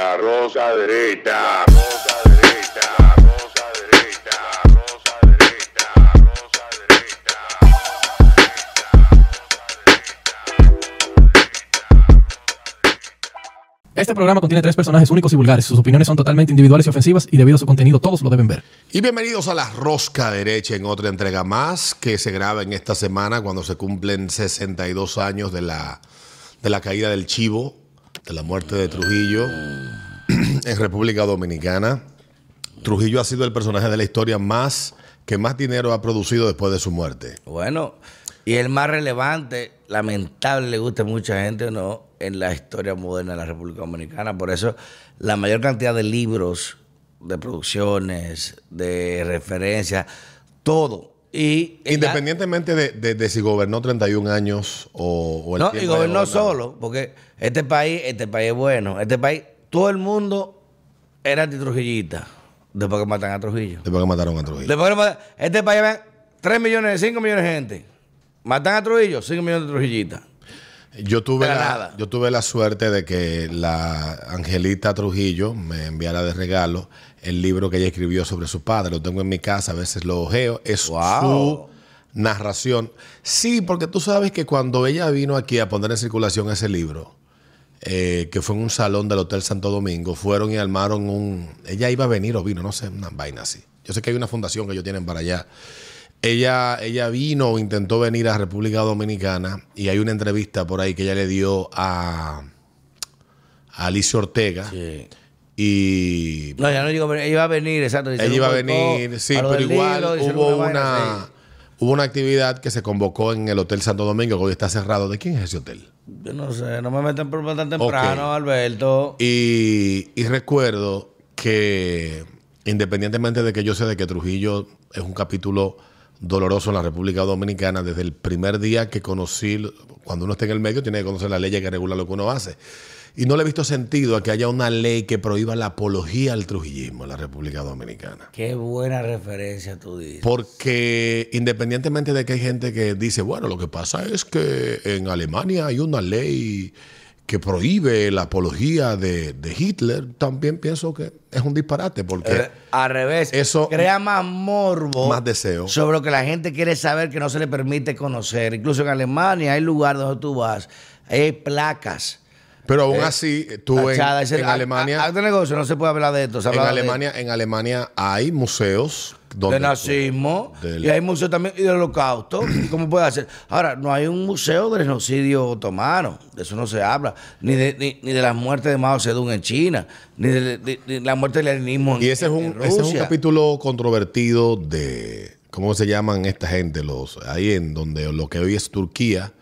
La rosa derecha. Rosa derecha. Rosa derecha. Rosa derecha. Rosa derecha. Este programa contiene tres personajes únicos y vulgares. Sus opiniones son totalmente individuales y ofensivas y debido a su contenido todos lo deben ver. Y bienvenidos a la Rosca Derecha en otra entrega más que se graba en esta semana cuando se cumplen 62 años de la, de la caída del Chivo, la muerte de Trujillo en República Dominicana. Trujillo ha sido el personaje de la historia más que más dinero ha producido después de su muerte. Bueno, y el más relevante, lamentable, le gusta a mucha gente no, en la historia moderna de la República Dominicana. Por eso, la mayor cantidad de libros, de producciones, de referencias, todo. Y Independientemente de, de- de si gobernó 31 años o, o el no, y gobernó solo, porque este país, este país es bueno. Este país, todo el mundo era antitrujillista después que matan a Trujillo. Después que mataron a Trujillo. Después que matan- este país ven 3 millones, 5 millones de gente. Matan a Trujillo, 5 millones de trujillistas. Yo tuve, la, nada. yo tuve la suerte de que la Angelita Trujillo me enviara de regalo el libro que ella escribió sobre su padre. Lo tengo en mi casa, a veces lo ojeo. Es Wow. su narración. Sí, porque tú sabes que cuando ella vino aquí a poner en circulación ese libro, eh, que fue en un salón del Hotel Santo Domingo, fueron y armaron un... Ella iba a venir o vino, no sé, una vaina así. Yo sé que hay una fundación que ellos tienen para allá. Ella, ella vino o intentó venir a República Dominicana y hay una entrevista por ahí que ella le dio a, a Alicia Ortega Sí. Y No, ya no digo, ella iba a venir, exacto. ella iba a venir, sí, pero igual hubo una, hubo una actividad que se convocó en el Hotel Santo Domingo que hoy está cerrado. ¿De quién es ese hotel? Yo no sé, no me meten por tan temprano. Alberto. Y, y recuerdo que independientemente de que yo sé de que Trujillo es un capítulo doloroso en la República Dominicana, desde el primer día que conocí, cuando uno está en el medio, tiene que conocer la ley que regula lo que uno hace. Y no le he visto sentido a que haya una ley que prohíba la apología al trujillismo en la República Dominicana. Qué buena referencia tú dices. Porque independientemente de que hay gente que dice, bueno, lo que pasa es que en Alemania hay una ley que prohíbe la apología de, de Hitler, también pienso que es un disparate, porque Eh, al revés, eso- crea más morbo. Más deseo. Sobre lo que la gente quiere saber que no se le permite conocer. Incluso en Alemania hay lugares donde tú vas, hay placas. Pero aún así, tú en, tachadas. en A- Alemania, a- de negocio, no se puede hablar de esto. se en habla de- Alemania, en Alemania hay museos donde de nazismo del- y hay museo también y del holocausto cómo puede hacer ahora no hay un museo del genocidio otomano de eso no se habla ni de ni, ni de las muertes de Mao Zedong en China ni de, de- de la muerte del leninismo en, Y ese es un, en ese es un Rusia. capítulo controvertido de, ¿cómo se llaman esta gente? Los, ahí en donde lo que hoy es Turquía,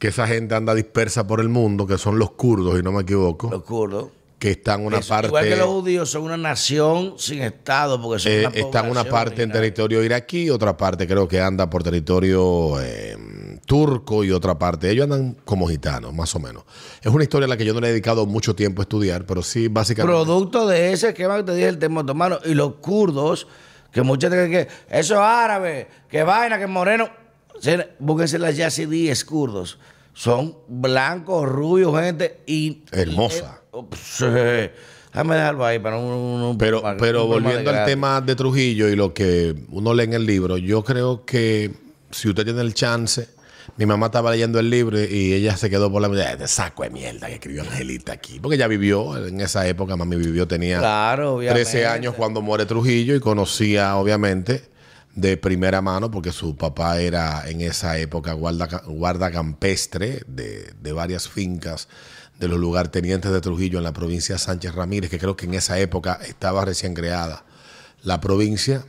que esa gente anda dispersa por el mundo, que son los kurdos, y no me equivoco, los kurdos. que están una Eso, parte, igual que los judíos son una nación sin estado porque son eh, una están una parte en territorio iraquí, otra parte creo que anda por territorio eh, turco y otra parte, ellos andan como gitanos, más o menos. Es una historia a la que yo no le he dedicado mucho tiempo a estudiar, pero sí, básicamente... producto de ese esquema que te dije el tema otomano y los kurdos que muchas veces que eso es árabe que vaina que moreno Búsquense las yazidíes kurdos son blancos rubios gente y Hermosa. y- eh, sí. déjame dejarlo ahí para un, un- Pero, para pero un volviendo al tema de Trujillo y lo que uno lee en el libro, yo creo que si usted tiene el chance, mi mamá estaba leyendo el libro y ella se quedó por la mitad, de saco de mierda que escribió Angelita aquí, porque ella vivió en esa época, mami vivió, tenía claro obviamente 13 años cuando muere Trujillo y conocía obviamente de primera mano porque su papá era en esa época guarda, guarda campestre de, de varias fincas de los lugartenientes de Trujillo en la provincia de Sánchez Ramírez, que creo que en esa época estaba recién creada la provincia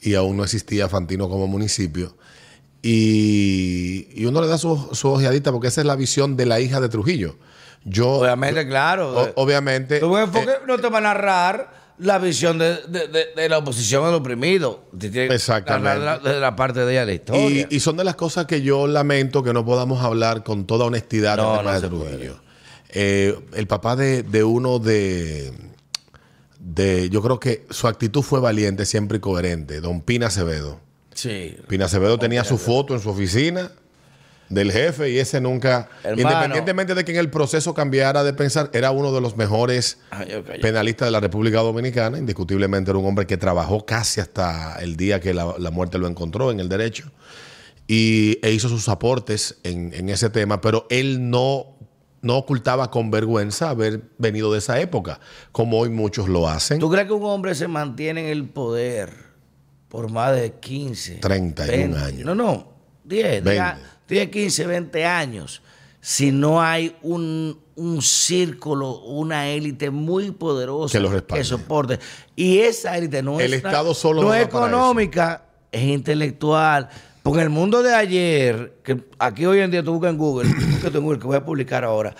y aún no existía Fantino como municipio. Y, y uno le da su, su ojeadita porque esa es la visión de la hija de Trujillo. Yo, obviamente claro o- obviamente, porque eh, no te va a narrar la visión de, de- de- de la oposición al oprimido. Exactamente. de la, la parte de ella de la historia. Y, y son de las cosas que yo lamento que no podamos hablar con toda honestidad No, no de Trujillo. Eh, el papá de, de uno de, de. Yo creo que su actitud fue valiente, siempre y coherente. Don Pina Acevedo. sí. Pina Acevedo tenía su foto en su oficina del jefe y ese nunca, Hermano. independientemente de que en el proceso cambiara de pensar, era uno de los mejores Ay, callé. penalistas de la República Dominicana, indiscutiblemente era un hombre que trabajó casi hasta el día que la, la muerte lo encontró en el derecho y, e hizo sus aportes en, en ese tema, pero él no, no ocultaba con vergüenza haber venido de esa época, como hoy muchos lo hacen. ¿Tú crees que un hombre se mantiene en el poder por más de 15, 31 años. No, no, 10, 20. 10, 15, 20 años. Si no hay un, un círculo, una élite muy poderosa Que respalde. soporte. Y esa élite no El es, na- Estado solo no es económica, es intelectual. Porque el mundo de ayer, que aquí hoy en día tú buscas en Google, que voy a publicar ahora,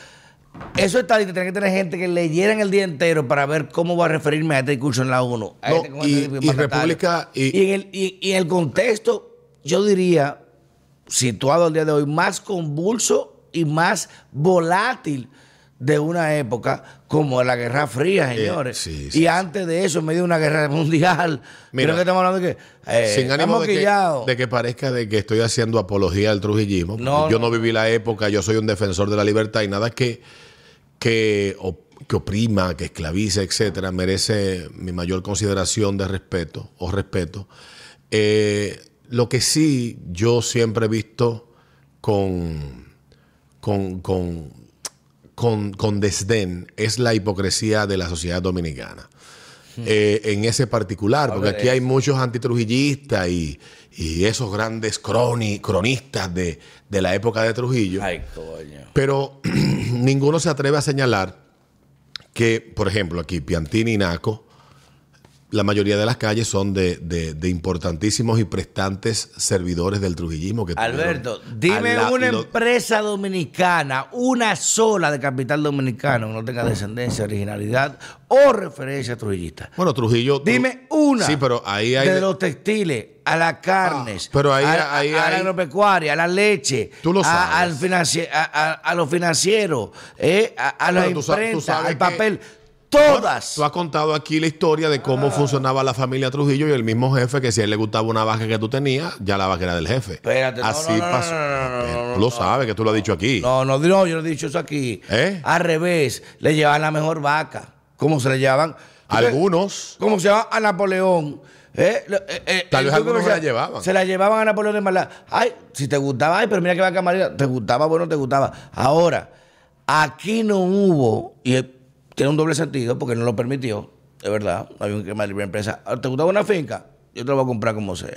eso estadísticas tiene que tener gente que leyeran el día entero para ver cómo va a referirme a este discurso en la 1. No, y- y República- y- y, en el, y- y en el contexto, yo diría, situado al día de hoy, más convulso y más volátil de una época como la Guerra Fría, señores. sí, y sí, antes de eso, en medio de una guerra mundial, Mira, creo que estamos hablando de que eh, Sin ánimo de que, de que parezca de que estoy haciendo apología al trujillismo. No, yo no. no. viví la época, yo soy un defensor de la libertad y nada que, que, que oprima, que esclavice, etcétera, merece mi mayor consideración de respeto o respeto. Eh, lo que sí yo siempre he visto con, con, con, con, con desdén es la hipocresía de la sociedad dominicana. Eh, en ese particular, porque aquí hay muchos antitrujillistas y, y esos grandes croni- cronistas de, de la época de Trujillo. Ay, coño. Pero ninguno se atreve a señalar que, por ejemplo, aquí Piantini y Naco, la mayoría de las calles son de, de- de importantísimos y prestantes servidores del trujillismo. Que Alberto, dime la- una lo- empresa dominicana, una sola de capital dominicano que no tenga descendencia, originalidad o referencia trujillista. Bueno, Trujillo. Tru- Dime una. Sí, pero ahí hay. Desde los textiles a las carnes. Ah, pero ahí- a, ahí a- a la agropecuaria, a la leche. Tú lo a- sabes. al financi- a, a- a los financieros. eh, a, a la imprenta, al que- papel. Todas. Tú has contado aquí la historia de cómo funcionaba la familia Trujillo y el mismo jefe que si a él le gustaba una vaca que tú tenías, ya la vaca era del jefe. Espérate, Así no, no, pasó. no, tú lo sabes que tú lo has dicho aquí. No, no, no, yo no he dicho eso aquí. ¿Eh? Al revés, le llevaban la mejor vaca. ¿Cómo se le llevaban? Algunos. Como se llama a Napoleón. ¿eh? Eh, eh, Tal vez algunos se la llevaban. Se la llevaban a Napoleón de mala. Ay, si te gustaba, ay, pero mira que vaca amarilla. Te gustaba, bueno, te gustaba. Ahora, aquí no hubo, y tiene un doble sentido porque no lo permitió, de verdad. Había un quema de libre empresa. Ah, ¿Te gustaba una finca? Yo te la voy a comprar como sea.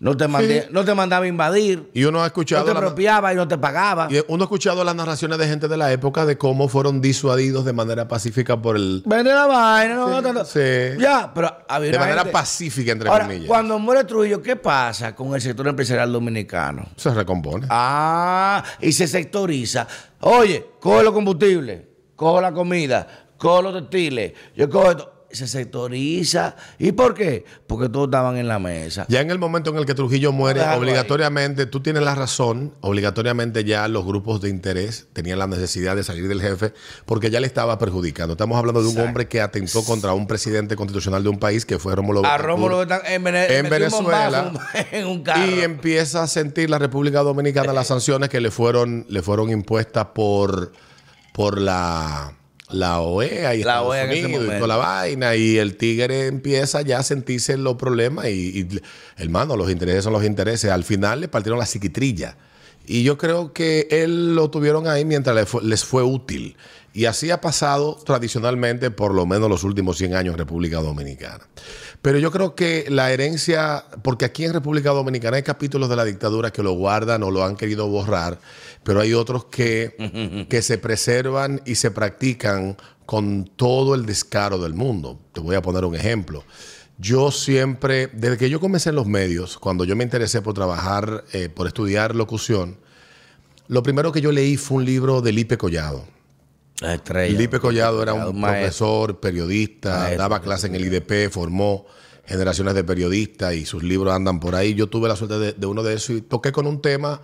No te, mandé, Sí. no te mandaba a invadir. Y uno ha No escuchado. te la- apropiaba y no te pagaba. y uno ha escuchado las narraciones de gente de la época de cómo fueron disuadidos de manera pacífica por el. Vende la vaina, no, Sí, no, no. sí. Ya, pero había De manera gente- pacífica, entre Ahora, comillas. cuando muere Trujillo, ¿qué pasa con el sector empresarial dominicano? Se recompone. Ah, y se sectoriza. Oye, coge los combustibles, coge la comida, coge los textiles, yo cojo esto. Se sectoriza. ¿Y por qué? Porque todos estaban en la mesa. Ya en el momento en el que Trujillo muere, Déjalo obligatoriamente, tú tienes la razón, obligatoriamente ya los grupos de interés tenían la necesidad de salir del jefe porque ya le estaba perjudicando. Estamos hablando de un hombre que atentó contra un presidente constitucional de un país que fue Rómulo A. Rómulo en, Vene- en Venezuela en un carro. y empieza a sentir la República Dominicana las sanciones que le fueron le fueron impuestas por por la la OEA y La Estados OEA Unidos y toda la vaina y el tigre empieza ya a sentirse en los problemas y, y, hermano los intereses son los intereses. Al final le partieron la psiquitrilla. Y yo creo que él lo tuvieron ahí mientras le fue- les fue útil y así ha pasado tradicionalmente por lo menos los últimos 100 años en República Dominicana. Pero yo creo que la herencia, porque aquí en República Dominicana hay capítulos de la dictadura que lo guardan o lo han querido borrar, pero hay otros que, que se preservan y se practican con todo el descaro del mundo. Te voy a poner un ejemplo. Yo siempre, desde que yo comencé en los medios, cuando yo me interesé por trabajar, eh, por estudiar locución, lo primero que yo leí fue un libro de Lipe Collado. La estrella. Lipe Collado era un maestro. profesor, periodista, Maestro. daba clases en el IDP, formó generaciones de periodistas y sus libros andan por ahí. Yo tuve la suerte de, de uno de esos y toqué con un tema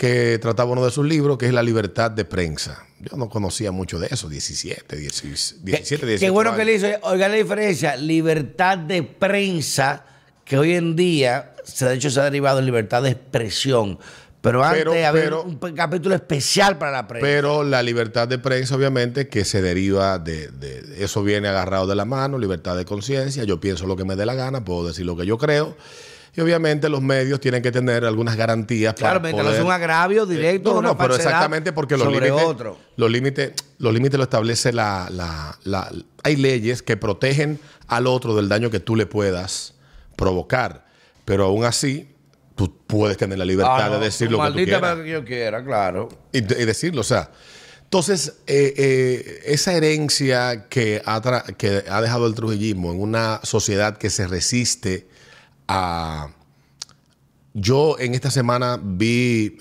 que trataba uno de sus libros, que es la libertad de prensa. Yo no conocía mucho de eso, 17, 16, 17, 18 Qué bueno que le hizo. Oiga la diferencia. Libertad de prensa, que hoy en día, se, de hecho, se ha derivado en libertad de expresión. Pero antes Pero- había pero- un capítulo especial para la prensa. Pero la libertad de prensa, obviamente, que se deriva de, de- eso viene agarrado de la mano, libertad de conciencia. Yo pienso lo que me dé la gana, puedo decir lo que yo creo. Y obviamente los medios tienen que tener algunas garantías claro, para no poder- sea un agravio directo. No, no, no, pero exactamente porque los límites, otro. los límites, los límites lo establece la, la- la- hay leyes que protegen al otro del daño que tú le puedas provocar, pero aún así tú puedes tener la libertad Ah, no, de decir lo que tú quieras que yo quiera, claro. y, y decirlo, o sea. Entonces, eh, eh, esa herencia que ha, tra- que ha dejado el trujillismo en una sociedad que se resiste a... Yo en esta semana vi,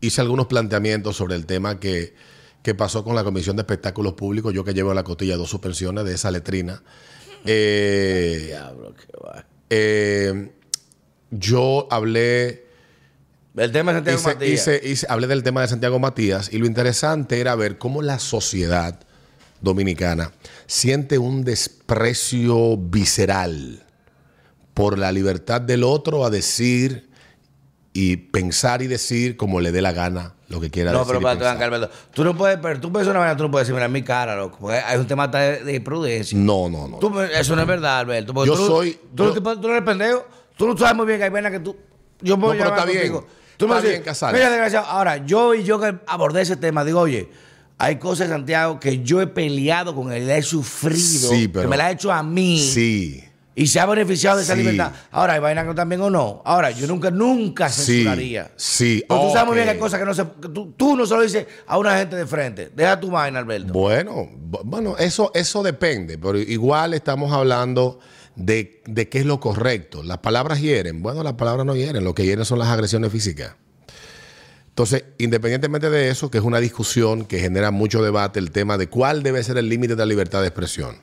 hice algunos planteamientos sobre el tema que, que pasó con la Comisión de Espectáculos Públicos, yo que llevo a la cotilla dos suspensiones de esa letrina. Eh, Diablo, qué va. Yo hablé El tema de Santiago hice- Matías. hice- hice- hablé del tema de Santiago Matías y lo interesante era ver cómo la sociedad dominicana siente un desprecio visceral por la libertad del otro a decir y pensar y decir como le dé la gana lo que quiera No, decir. pero y para. Carmelo, tú no puedes, pero tú puedes una manera, tú no puedes decir, mira, mi cara, loco, porque hay un tema de, de prudencia. No, no, no. Tú eso no es verdad, Alberto. Yo tú, soy- Tú, yo- tú no eres pendejo. Tú no sabes muy bien que hay venas que tú. Yo me voy No, a pero está bien. Tú me Está bien. Mira, desgraciado. Ahora, yo y yo que abordé ese tema, digo, oye, hay cosas, Santiago, que yo he peleado con él, he sufrido, Sí, pero- que me la ha hecho a mí. Sí. Y se ha beneficiado de esa Sí. libertad. Ahora, hay vainas que también o no. Ahora, yo nunca, nunca Sí, censuraría. sí, Porque tú sabes muy bien que hay cosas que no se. que tú, tú no se lo dices a una gente de frente. Deja tu vaina, Alberto. Bueno, bu- bueno, eso, eso depende, pero igual estamos hablando de, de qué es lo correcto. Las palabras hieren. Bueno, las palabras no hieren, lo que hieren son las agresiones físicas. Entonces, independientemente de eso, que es una discusión que genera mucho debate, el tema de cuál debe ser el límite de la libertad de expresión.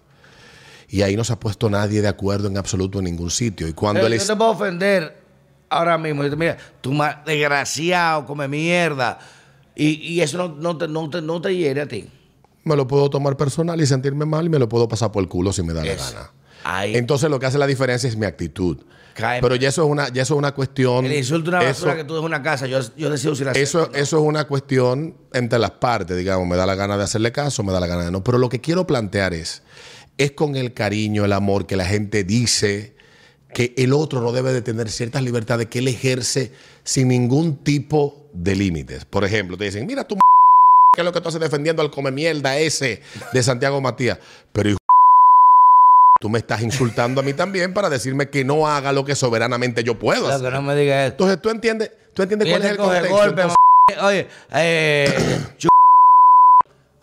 Y ahí no se ha puesto nadie de acuerdo en absoluto en ningún sitio. Y cuando Pero yo te puedo ofender ahora mismo. Yo te- Mira, tú ma- desgraciado, come mierda. Y, y eso no, no te, no, te, no te hiere a ti. me lo puedo tomar personal y sentirme mal y me lo puedo pasar por el culo si me da la gana. Entonces lo que hace la diferencia es mi actitud. Pero ya eso es una, ya eso es una cuestión. el insulto una basura eso- que tú en una casa. Yo, yo decido si la Eso, acepto o no. eso es una cuestión entre las partes, digamos, me da la gana de hacerle caso, me da la gana de no. Pero lo que quiero plantear es, es con el cariño, el amor que la gente dice que el otro no debe de tener ciertas libertades que él ejerce sin ningún tipo de límites. Por ejemplo, te dicen, mira tú, m- ¿qué es lo que tú haces defendiendo al come mierda ese de Santiago Matías? Pero hijo, tú me estás insultando a mí también para decirme que no haga lo que soberanamente yo puedo Claro, hacer. que no me digas esto. Entonces tú entiendes, tú entiendes cuál es el contexto. golpe, Entonces- Oye, eh,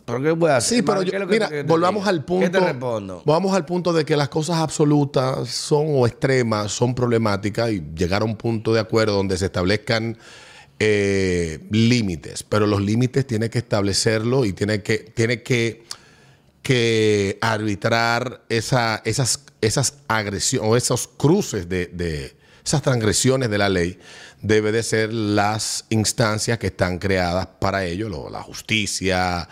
¿Pero qué voy a hacer? Sí, pero yo- ¿Qué es lo que mira, que volvamos al punto. ¿Qué te respondo? Vamos al punto de que las cosas absolutas son o extremas, son problemáticas y llegar a un punto de acuerdo donde se establezcan eh, límites. Pero los límites tiene que establecerlo y tiene que, tiene que, que arbitrar esa, esas, esas agresiones o esos cruces de, de- esas transgresiones de la ley. Debe de ser las instancias que están creadas para ello, lo- la justicia,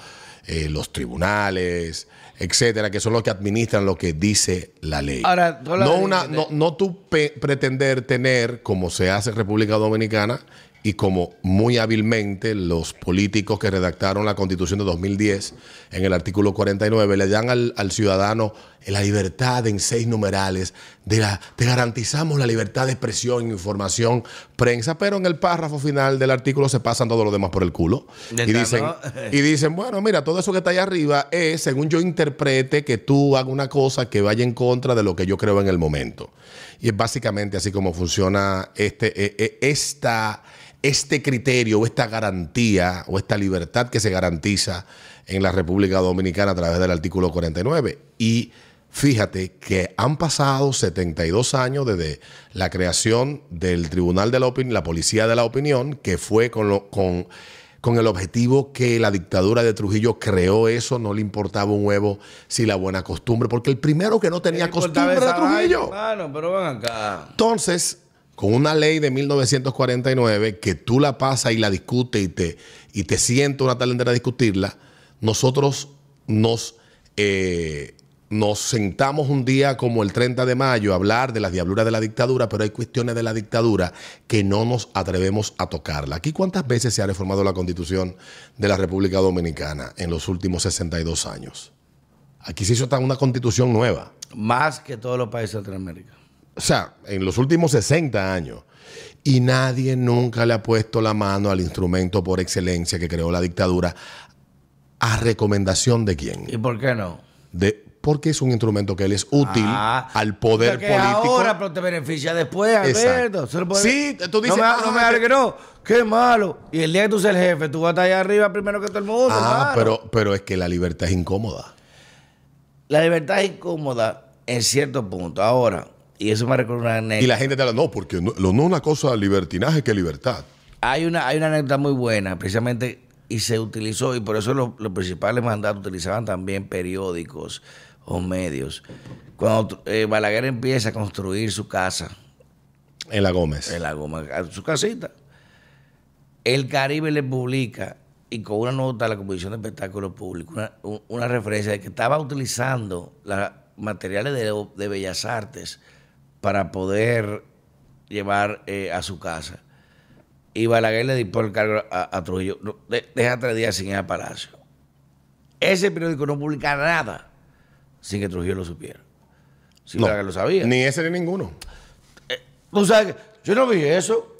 eh, los tribunales, etcétera, que son los que administran lo que dice la ley. Ahora, no, una, límite. no, no tú pretender tener, como se hace en República Dominicana, y como muy hábilmente los políticos que redactaron la Constitución de 2010, en el artículo 49, le dan al, al ciudadano la libertad en seis numerales, de la, te garantizamos la libertad de expresión, información, prensa, pero en el párrafo final del artículo se pasan todo lo demás por el culo. Y dicen, y dicen, bueno, mira, todo eso que está ahí arriba es, según yo interprete, que tú hagas una cosa que vaya en contra de lo que yo creo en el momento. Y es básicamente así como funciona este, eh, eh, esta, este criterio o esta garantía o esta libertad que se garantiza en la República Dominicana a través del artículo 49. Y fíjate que han pasado 72 años desde la creación del Tribunal de la Opinión, la Policía de la Opinión, que fue con, lo- con con el objetivo que la dictadura de Trujillo creó eso, no le importaba un huevo si la buena costumbre, porque el primero que no tenía ¿Qué importaba costumbre era vaina, Trujillo. hermano? pero van acá. Entonces, con una ley de 1949 que tú la pasas y la discutes y te, y te sientes una tal entera a discutirla, nosotros nos, eh, nos sentamos un día como el 30 de mayo a hablar de las diabluras de la dictadura, pero hay cuestiones de la dictadura que no nos atrevemos a tocarla. Aquí cuántas veces se ha reformado la constitución de la República Dominicana en los últimos 62 años. Aquí se hizo una constitución nueva. Más que todos los países de Latinoamérica. O sea, en los últimos 60 años. Y nadie nunca le ha puesto la mano al instrumento por excelencia que creó la dictadura. ¿A recomendación de quién? ¿Y por qué no? De, porque es un instrumento que él es útil Ah, al poder político. ahora, pero te beneficia después. Alberto. Sí, tú dices, No me, ah, no me que- hables que no. Qué malo. Y el día que tú seas el jefe, tú vas a estar allá arriba primero que todo el mundo. ah, pero, pero es que la libertad es incómoda. La libertad es incómoda en cierto punto. Ahora, y eso me recuerda una anécdota. Y la gente te habla, no, porque no, lo- no es una cosa libertinaje que libertad. Hay una, hay una anécdota muy buena, precisamente, y se utilizó, y por eso los, los principales mandatos utilizaban también periódicos o medios. Cuando eh, Balaguer empieza a construir su casa En la Gómez. en la goma, su casita, el Caribe le publica, y con una nota a la Comisión de Espectáculos Públicos, una, un- una referencia de que estaba utilizando los materiales de, de Bellas Artes para poder llevar eh, a su casa. Y Balaguer le dictó el cargo a, a Trujillo. No, de- deja tres días sin ir al palacio. Ese periódico no publica nada sin que Trujillo lo supiera. Si No, Balaguer lo sabía. Ni ese ni ninguno. Tú sabes que yo no vi eso.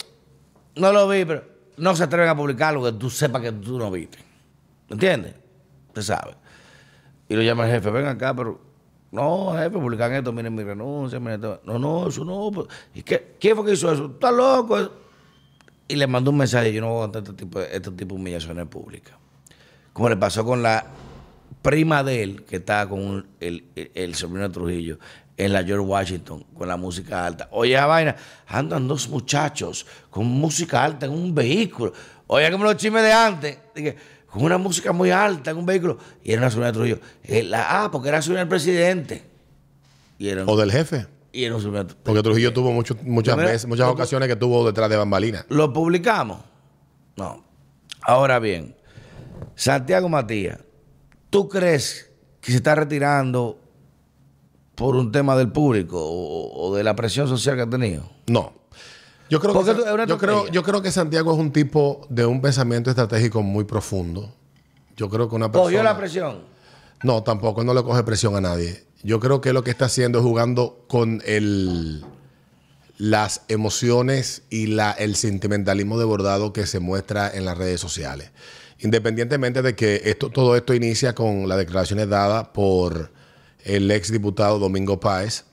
No lo vi, pero no se atreven a publicar lo que tú sepas que tú no viste. ¿Entiendes? Usted sabe. Y lo llama el jefe, ven acá, pero no, jefe, publican esto, miren mi renuncia, miren esto. No, no, eso no. pues, ¿Y qué, quién fue que hizo eso? ¿Estás loco? Y le mandó un mensaje, yo no voy a aguantar este este tipo de humillaciones públicas. Como le pasó con la prima de él, que estaba con el sobrino de Trujillo, en la George Washington, con la música alta. Oye, esa vaina, andan dos muchachos con música alta en un vehículo. Oye, como los chismes de antes, dije, con una música muy alta en un vehículo. Y era una sobrina de Trujillo. Eh, la- ah, porque era sobrina del presidente. Y era, O del jefe. y era un Porque Trujillo tuvo mucho- muchas veces, muchas ocasiones que tuvo detrás de bambalina. ¿Lo publicamos? No. Ahora bien, Santiago Matías, ¿tú crees que se está retirando por un tema del público o, o de la presión social que ha tenido? No. Yo creo, que, Porque yo, creo, yo creo que Santiago es un tipo de un pensamiento estratégico muy profundo. Yo creo que una persona... ¿Cogió la presión? No, tampoco, él no le coge presión a nadie. Yo creo que lo que está haciendo es jugando con el, las emociones y la, el sentimentalismo desbordado que se muestra en las redes sociales. Independientemente de que esto, todo esto inicia con las declaraciones dadas por el ex diputado Domingo Páez.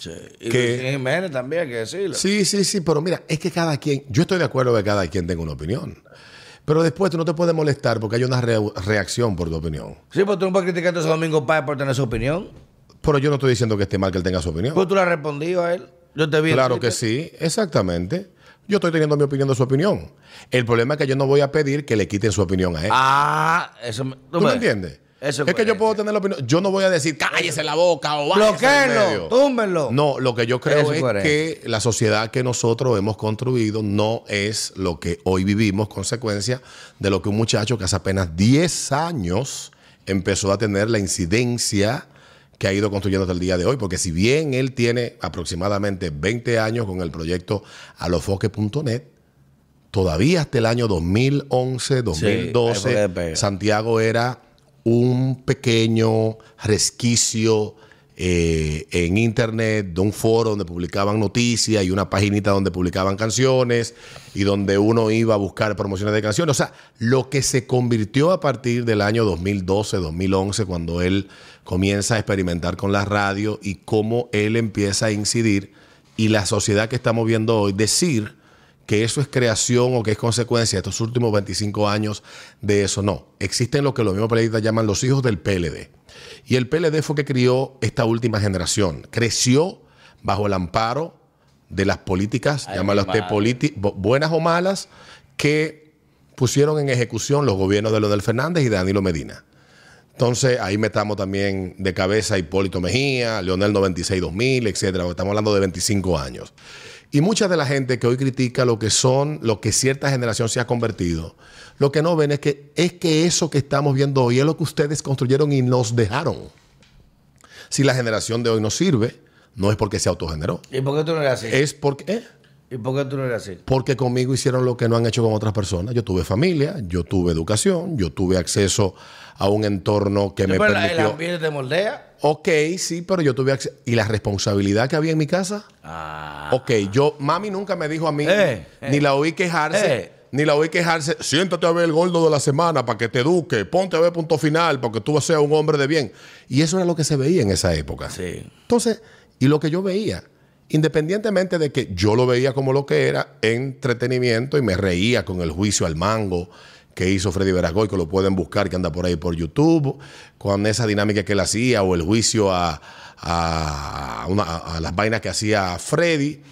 Sí. Y Que- Luis Jiménez también, hay que decirlo. Sí, sí, sí, pero mira, es que cada quien, yo estoy de acuerdo que cada quien tenga una opinión. Pero después tú no te puedes molestar porque hay una re- reacción por tu opinión. Sí, pues tú no puedes criticar a ese Domingo Páez por tener su opinión. Pero yo no estoy diciendo que esté mal que él tenga su opinión. Pues tú le has respondido a él. Yo te vi. Claro que sí, exactamente. Yo estoy teniendo mi opinión de su opinión. El problema es que yo no voy a pedir que le quiten su opinión a él. Ah, eso me, ¿Tú me entiendes? Eso es que yo puedo tener la opinión. Yo no voy a decir cállese la boca o Bloqueenlo, medio". túmbenlo. No, lo que yo creo Eso es coherente. que la sociedad que nosotros hemos construido no es lo que hoy vivimos, consecuencia de lo que un muchacho que hace apenas 10 años empezó a tener la incidencia que ha ido construyendo hasta el día de hoy. Porque si bien él tiene aproximadamente 20 años con el proyecto alofoque.net, todavía hasta el año 2011, ahí fue que 2012, despega. Santiago era un pequeño resquicio eh, en internet de un foro donde publicaban noticias y una paginita donde publicaban canciones y donde uno iba a buscar promociones de canciones. O sea, lo que se convirtió a partir del año 2012, 2011, cuando él comienza a experimentar con la radio y cómo él empieza a incidir y la sociedad que estamos viendo hoy, decir que eso es creación o que es consecuencia de estos últimos 25 años de eso. No, existen lo que los mismos periodistas llaman los hijos del PLD. Y el PLD fue que crió esta última generación. Creció bajo el amparo de las políticas, bu- buenas o malas, que pusieron en ejecución los gobiernos de Leonel Fernández y de Danilo Medina. Entonces, ahí metamos también de cabeza a Hipólito Mejía, Leonel 96-2000, etcétera, estamos hablando de 25 años. Y mucha de la gente que hoy critica lo que son, lo que cierta generación se ha convertido, lo que no ven es que, es que eso que estamos viendo hoy es lo que ustedes construyeron y nos dejaron. Si la generación de hoy no sirve, no es porque se autogeneró. ¿Y por qué tú no eres así? Es porque, ¿eh? ¿Y por qué tú no eres así? porque conmigo hicieron lo que no han hecho con otras personas. Yo tuve familia, yo tuve educación, yo tuve acceso a un entorno que me la- el permitió. ambiente te moldea. Ok, sí, pero yo tuve acceso. ¿Y la responsabilidad que había en mi casa? Ah. Ok, yo, mami nunca me dijo a mí, Eh, ni eh. la oí quejarse, Eh. ni la oí quejarse, siéntate a ver el gordo de la semana para que te eduque, ponte a ver punto final porque tú seas un hombre de bien. Y eso era lo que se veía en esa época. Sí. Entonces, y lo que yo veía, independientemente de que yo lo veía como lo que era, entretenimiento y me reía con el juicio al mango que hizo Freddy Veragoy, que lo pueden buscar, que anda por ahí por YouTube, con esa dinámica que él hacía, o el juicio a, a, una- a- a las vainas que hacía Freddy,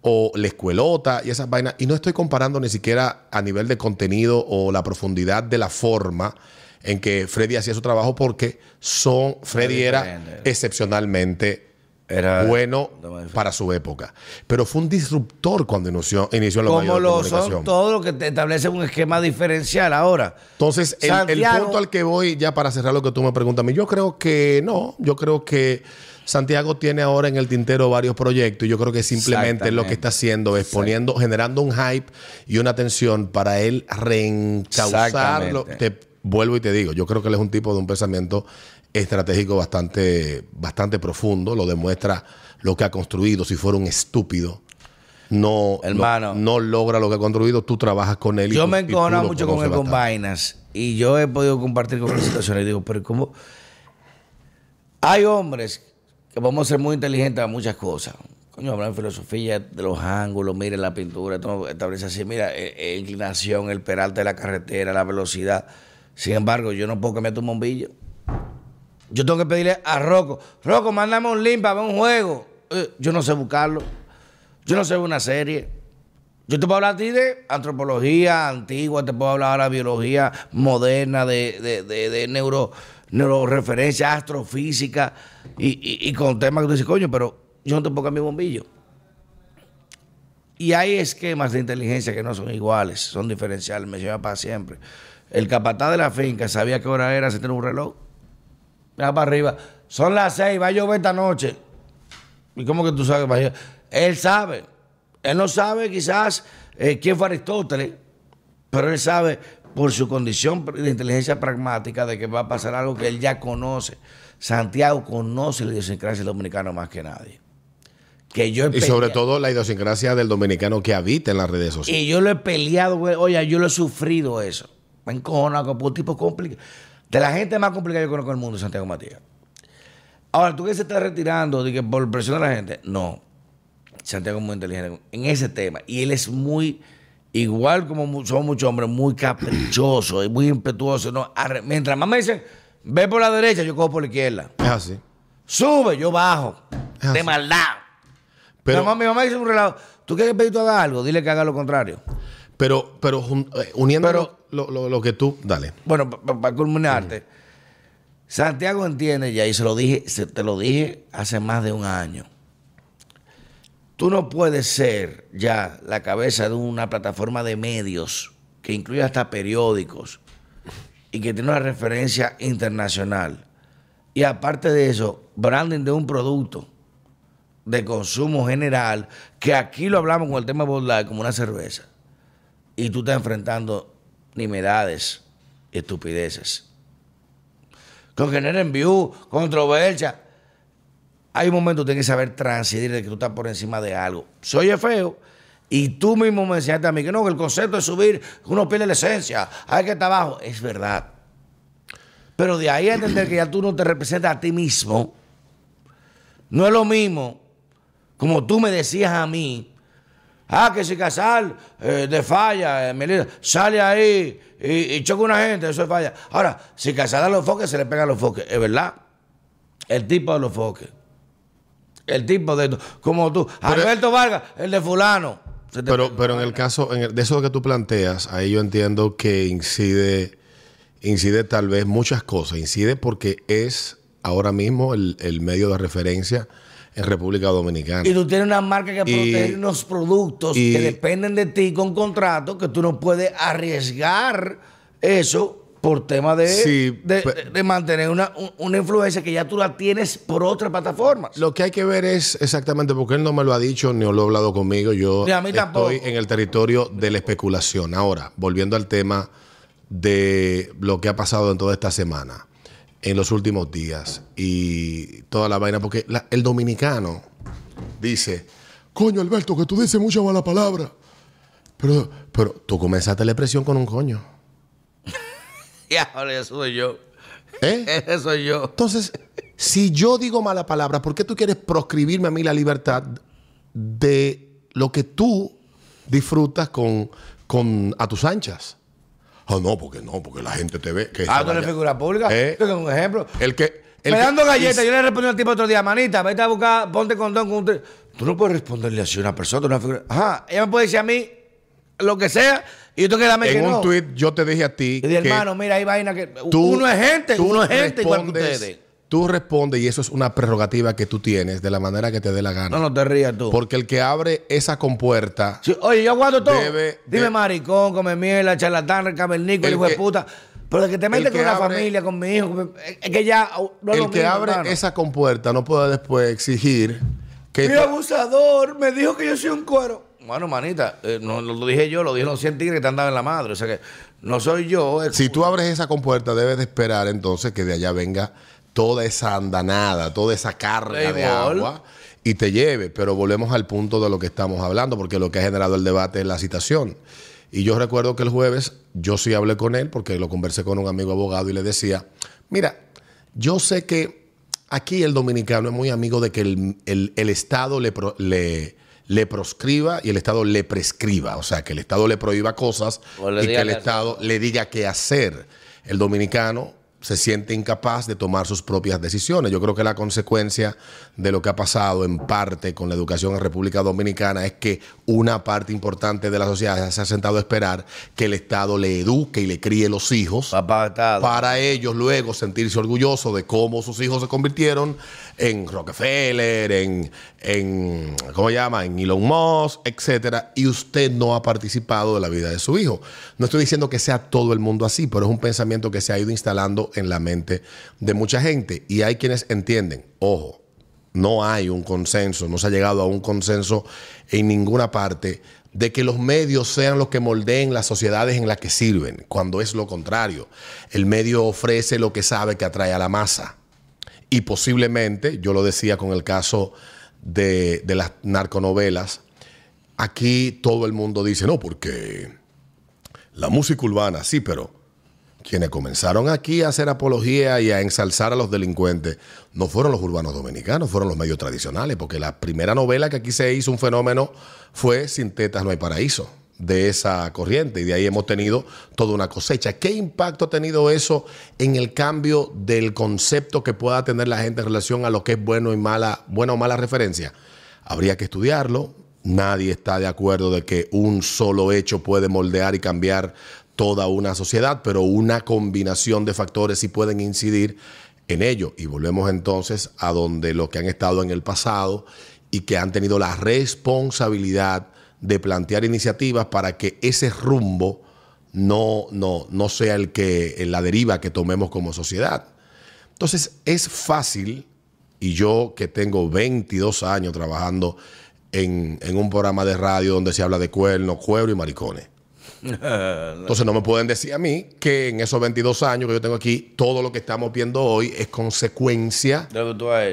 o la escuelota y esas vainas. Y no estoy comparando ni siquiera a nivel de contenido o la profundidad de la forma en que Freddy hacía su trabajo, porque son, Freddy era excepcionalmente Era bueno para su época. Pero fue un disruptor cuando inició, inició los Como lo son todos los que te establecen un esquema diferencial ahora. Entonces, el, punto al que voy, ya para cerrar lo que tú me preguntas a mí, yo creo que no, yo creo que Santiago tiene ahora en el tintero varios proyectos y yo creo que simplemente lo que está haciendo es poniendo, generando un hype y una atención para él reencauzarlo. Te vuelvo y te digo, yo creo que él es un tipo de un pensamiento estratégico bastante, bastante profundo, lo demuestra lo que ha construido, si fuera un estúpido. No, Hermano. no, no logra lo que ha construido, tú trabajas con él. y Yo tú- me lo mucho con él con vainas. Y yo he podido compartir con él situaciones. Y digo, pero ¿cómo? Hay hombres que podemos ser muy inteligentes a muchas cosas. Coño, hablan de filosofía, de los ángulos, mire la pintura, todo establece así, mira, eh, eh, inclinación, el peralte de la carretera, la velocidad. Sin embargo, yo no puedo cambiar un bombillo. Yo tengo que pedirle a Rocco, Rocco, mándame un link para ver un juego. Eh, yo no sé buscarlo. Yo no sé una serie. Yo te puedo hablar a ti de antropología antigua, te puedo hablar ahora de biología moderna, de, de, de, de neuro, neuroreferencia, astrofísica, y, y, y con temas que tú dices, coño, pero yo no te puedo cambiar bombillo. Y hay esquemas de inteligencia que no son iguales, son diferenciales, me lleva para siempre. El capataz de la finca sabía qué hora era, se tenía un reloj. Mira para arriba, son las seis, va a llover esta noche. ¿Y cómo que tú sabes? María? Él sabe. Él no sabe quizás eh, quién fue Aristóteles, pero él sabe por su condición de inteligencia pragmática de que va a pasar algo que él ya conoce. Santiago conoce la idiosincrasia dominicana más que nadie. Que yo Y sobre todo la idiosincrasia del dominicano que habita en las redes sociales. y yo lo he peleado, güey. Oye, yo lo he sufrido eso. Me encojona con un tipo complicado. De la gente más complicada que yo conozco en el mundo, Santiago Matías. Ahora, ¿tú que se está retirando de que por presión de la gente? No. Santiago es muy inteligente en ese tema. Y él es muy, igual como somos muchos hombres, muy caprichoso y muy impetuoso. ¿no? Mientras más me dicen, ve por la derecha, yo cojo por la izquierda. Es así. Sube, yo bajo. Es De así. maldad. Pero, mi, mamá, mi mamá dice un relajo. ¿Tú quieres que Pedrito haga algo? Dile que haga lo contrario. Pero, pero eh, uniendo Pero- lo, lo- lo que tú. Dale. Bueno, para culminarte, Santiago entiende ya, y se lo dije, se- te lo dije hace más de un año. Tú no puedes ser ya la cabeza de una plataforma de medios que incluye hasta periódicos y que tiene una referencia internacional. Y aparte de eso, branding de un producto de consumo general, que aquí lo hablamos con el tema de como una cerveza y tú estás enfrentando nimiedades estupideces. Con generen view, controversia. Hay un momento que tienes que saber transidir de que tú estás por encima de algo. Se oye feo. Y tú mismo me enseñaste a mí que no, que el concepto de subir, uno pierde la esencia, hay que estar abajo. Es verdad. Pero de ahí a entender que ya tú no te representas a ti mismo, no es lo mismo como tú me decías a mí, ah, que si Casal eh, de falla, eh, Melina, sale ahí y, y choca una gente, eso es falla. Ahora, si Casal a los foques, se le pega a los foques, es verdad. El tipo de los foques. El tipo de. Como tú. Alberto Vargas, el de fulano. Pero, pero en el caso, en el- de eso que tú planteas, ahí yo entiendo que incide, incide tal vez muchas cosas. Incide porque es ahora mismo el, el medio de referencia en República Dominicana. Y tú tienes una marca que Y- proteger unos productos y- que dependen de ti con contrato, que tú no puedes arriesgar eso por tema de, Sí, de, pe- de- de mantener una, un- una influencia que ya tú la tienes por otras plataformas. Lo que hay que ver es exactamente porque él no me lo ha dicho ni lo ha hablado conmigo. Yo Ni a mí tampoco. estoy en el territorio de la especulación. Ahora, volviendo al tema de lo que ha pasado en toda esta semana, en los últimos días y toda la vaina, porque la- el dominicano dice, coño Alberto, que tú dices mucha mala palabra. Pero, pero tú comenzaste la expresión con un coño. Ya, ahora eso soy yo. ¿Eh? Ese soy yo. Entonces, si yo digo mala palabra, ¿por qué tú quieres proscribirme a mí la libertad de lo que tú disfrutas con, con a tus anchas? Ah, no, porque no, porque la gente te ve. Que Ah, tú eres vaya- figura pública. Eh. Un ejemplo. El que. el me que- dando galletas, yo le respondí al tipo otro día, manita, vete a buscar, ponte condón con un... Tú no puedes responderle así a una persona, una figura. Ajá, ella me puede decir a mí lo que sea y yo tengo que darme que En un no. tuit yo te dije a ti. Y dije, que hermano, mira, hay vaina que. tú- uno es gente, tú uno es gente igual que ustedes. Tú respondes, y eso es una prerrogativa que tú tienes de la manera que te dé la gana. No, no te rías tú. Porque el que abre esa compuerta. Sí, oye, yo aguanto todo. Debe- Dime de- maricón, come mierda, charlatán, cavernico, El hijo de puta. Pero de que te metes que con una abre- familia, con mi hijo, es que ya. No es el lo que mismo, abre hermano. esa compuerta no puede después exigir que. Mi abusador me dijo que yo soy un cuero. Bueno, manita, eh, no no lo dije yo, lo dijeron 100 tigres que te andaban en la madre. O sea que no soy yo. Si tú abres esa compuerta, debes de esperar entonces que de allá venga toda esa andanada, toda esa carga de agua y te lleve. Pero volvemos al punto de lo que estamos hablando, porque lo que ha generado el debate es la citación. Y yo recuerdo que el jueves yo sí hablé con él, porque lo conversé con un amigo abogado y le decía, mira, yo sé que aquí el dominicano es muy amigo de que el, el- el Estado le, pro- le, le proscriba y el Estado le prescriba. O sea, que el Estado le prohíba cosas y que el hacer. Estado le diga qué hacer. El dominicano se siente incapaz de tomar sus propias decisiones. Yo creo que la consecuencia de lo que ha pasado en parte con la educación en República Dominicana es que una parte importante de la sociedad se ha sentado a esperar que el Estado le eduque y le críe los hijos para ellos luego sentirse orgullosos de cómo sus hijos se convirtieron en Rockefeller, en, en ¿cómo llama? En Elon Musk, etcétera, y usted no ha participado de la vida de su hijo. No estoy diciendo que sea todo el mundo así, pero es un pensamiento que se ha ido instalando en la mente de mucha gente y hay quienes entienden, ojo, no hay un consenso, no se ha llegado a un consenso en ninguna parte de que los medios sean los que moldeen las sociedades en las que sirven, cuando es lo contrario. El medio ofrece lo que sabe que atrae a la masa. Y posiblemente, yo lo decía con el caso de, de las narconovelas, aquí todo el mundo dice, no, porque la música urbana, sí, pero quienes comenzaron aquí a hacer apología y a ensalzar a los delincuentes no fueron los urbanos dominicanos, fueron los medios tradicionales, porque la primera novela que aquí se hizo un fenómeno fue Sin tetas no hay paraíso, de esa corriente, y de ahí hemos tenido toda una cosecha. ¿Qué impacto ha tenido eso en el cambio del concepto que pueda tener la gente en relación a lo que es bueno y mala, buena o mala referencia? Habría que estudiarlo. Nadie está de acuerdo de que un solo hecho puede moldear y cambiar toda una sociedad, pero una combinación de factores sí pueden incidir en ello. Y volvemos entonces a donde los que han estado en el pasado y que han tenido la responsabilidad de plantear iniciativas para que ese rumbo no, no, no sea el que la deriva que tomemos como sociedad. Entonces es fácil, y yo que tengo 22 años trabajando en, en un programa de radio donde se habla de cuernos, cuero y maricones. Entonces no me pueden decir a mí que en esos 22 años que yo tengo aquí, todo lo que estamos viendo hoy es consecuencia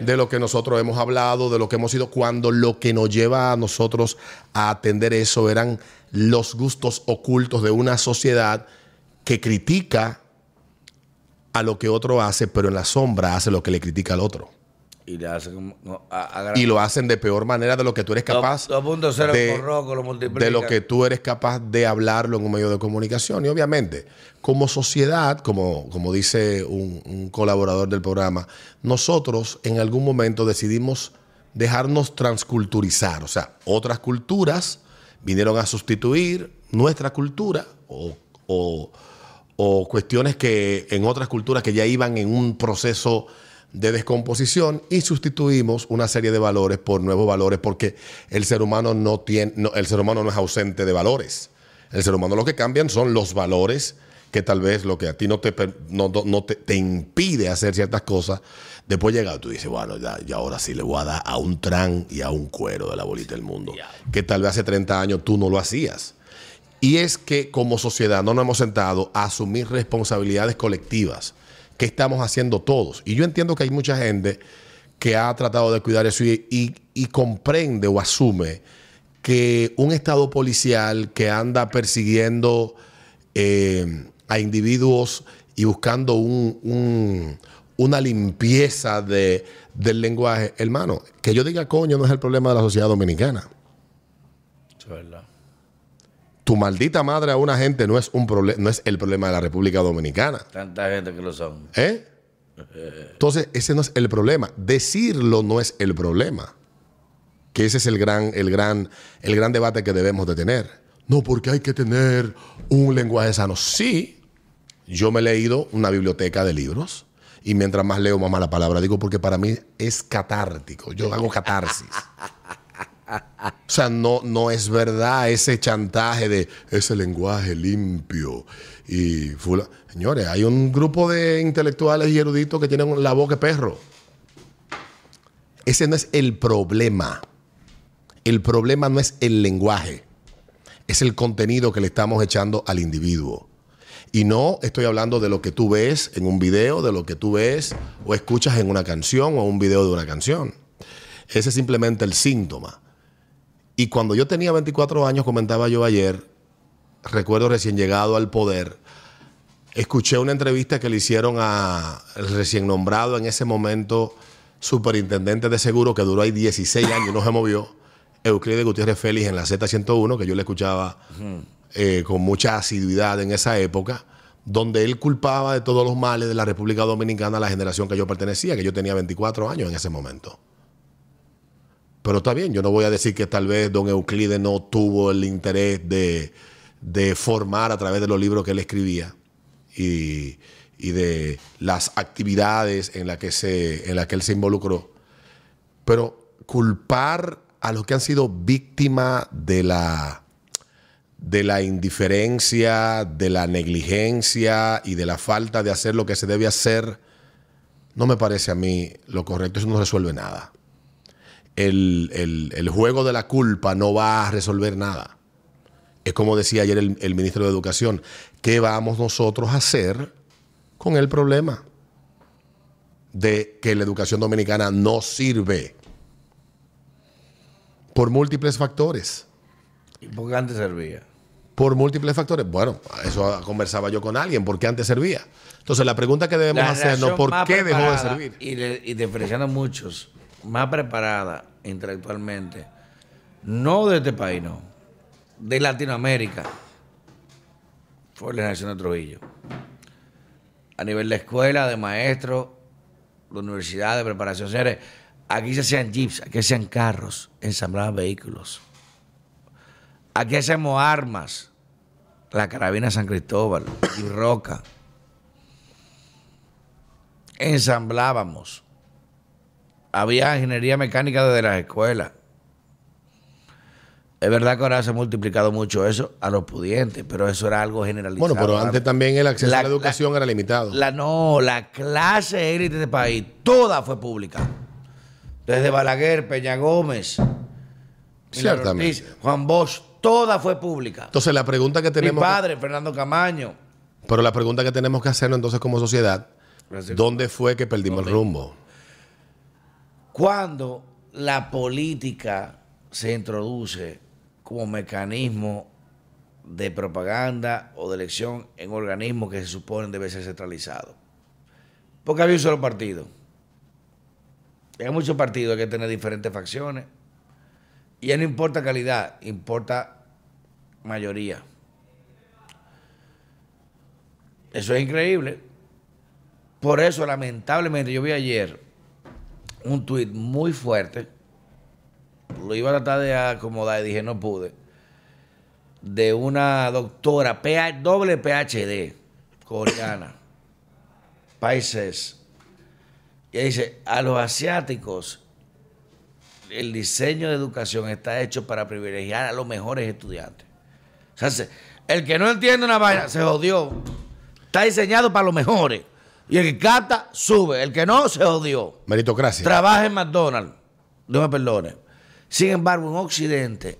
De lo que nosotros hemos hablado, de lo que hemos sido, cuando lo que nos lleva a nosotros a atender eso eran los gustos ocultos de una sociedad que critica a lo que otro hace, pero en la sombra hace lo que le critica al otro. Y le hace como. no, a- agra- Y lo hacen de peor manera de lo que tú eres capaz Dos- 2.0 de, lo de lo que tú eres capaz de hablarlo en un medio de comunicación. Y obviamente, como sociedad, como, como dice un, un colaborador del programa, nosotros en algún momento decidimos dejarnos transculturizar. O sea, otras culturas vinieron a sustituir nuestra cultura o, o- o cuestiones que en otras culturas que ya iban en un proceso de descomposición y sustituimos una serie de valores por nuevos valores porque el ser humano no tiene no, el ser humano no es ausente de valores. El ser humano lo que cambian son los valores que tal vez lo que a ti no te, no- no te, te impide hacer ciertas cosas, después llega tú dices, bueno, ya, ya ahora sí le voy a dar a un tran y a un cuero de la bolita del mundo, que tal vez hace 30 años tú no lo hacías. Y es que como sociedad no nos hemos sentado a asumir responsabilidades colectivas. ¿Qué estamos haciendo todos? Y yo entiendo que hay mucha gente que ha tratado de cuidar eso y, comprende o asume que un estado policial que anda persiguiendo eh, a individuos y buscando un- un- una limpieza de, del lenguaje, hermano, que yo diga coño no es el problema de la sociedad dominicana es verdad. Tu maldita madre a una gente no es un problema, no es el problema de la República Dominicana. Tanta gente que lo son. ¿Eh? Entonces, ese no es el problema. Decirlo no es el problema. Que ese es el gran, el gran, el gran debate que debemos de tener. No, porque hay que tener un lenguaje sano. Sí, yo me he leído una biblioteca de libros y mientras más leo, más mala palabra digo, porque para mí es catártico. Yo hago catarsis. O sea, no, no es verdad ese chantaje de ese lenguaje limpio y fula- Señores, hay un grupo de intelectuales y eruditos que tienen la boca de perro. Ese no es el problema. El problema no es el lenguaje. Es el contenido que le estamos echando al individuo. Y no estoy hablando de lo que tú ves en un video, de lo que tú ves o escuchas en una canción o un video de una canción. Ese es simplemente el síntoma. Y cuando yo tenía 24 años, comentaba yo ayer, recuerdo recién llegado al poder, escuché una entrevista que le hicieron al recién nombrado en ese momento superintendente de seguro, que duró ahí 16 años y no se movió, Euclides Gutiérrez Félix en la Z101, que yo le escuchaba eh, con mucha asiduidad en esa época, donde él culpaba de todos los males de la República Dominicana a la generación que yo pertenecía, que yo tenía 24 años en ese momento. Pero está bien, yo no voy a decir que tal vez don Euclides no tuvo el interés de, de formar a través de los libros que él escribía y, y de las actividades en las que, las que él se involucró. Pero culpar a los que han sido víctimas de la, de la indiferencia, de la negligencia y de la falta de hacer lo que se debe hacer, no me parece a mí lo correcto. Eso no resuelve nada el, el- el juego de la culpa no va a resolver nada. Es como decía ayer el, el ministro de Educación, ¿qué vamos nosotros a hacer con el problema de que la educación dominicana no sirve? Por múltiples factores. ¿Y por qué antes servía? Por múltiples factores. Bueno, eso conversaba yo con alguien, ¿por qué antes servía? Entonces la pregunta que debemos hacernos, ¿por qué dejó de servir? Y, le- y diferenciando muchos, más preparada intelectualmente, no de este país, no, de Latinoamérica, fue la generación de Trujillo. A nivel de escuela, de maestros, de universidad, de preparación. Señores, aquí se hacían jeeps, aquí se hacían carros, ensamblaban vehículos. Aquí hacemos armas, la carabina San Cristóbal y Roca ensamblábamos. Había ingeniería mecánica desde las escuelas. Es verdad que ahora se ha multiplicado mucho eso a los pudientes, pero eso era algo generalizado. Bueno, pero antes también el acceso La- a la educación era limitado. La, no, la clase élite de este país, toda fue pública. Desde Balaguer, Peña Gómez. Ortiz, Juan Bosch, toda fue pública. Entonces la pregunta que Mi tenemos... que- padre, Fernando Camaño. Pero la pregunta que tenemos que hacernos entonces como sociedad, Gracias. ¿dónde fue que perdimos el rumbo? Cuando la política se introduce como mecanismo de propaganda o de elección en organismos que se suponen debe ser centralizado. Porque había un solo partido. Hay muchos partidos, hay que tener diferentes facciones. Y ya no importa calidad, importa mayoría. Eso es increíble. Por eso, lamentablemente, yo vi ayer un tuit muy fuerte. Lo iba a tratar de acomodar y dije, no pude. De una doctora, PH, doble PhD, coreana, países. Y dice, a los asiáticos, el diseño de educación está hecho para privilegiar a los mejores estudiantes. O sea, se- el que no entiende una vaina se jodió. está diseñado para los mejores. Y el que capta, sube. El que no, se odió. Meritocracia. Trabaja en McDonald's. No me perdone. Sin embargo, en Occidente,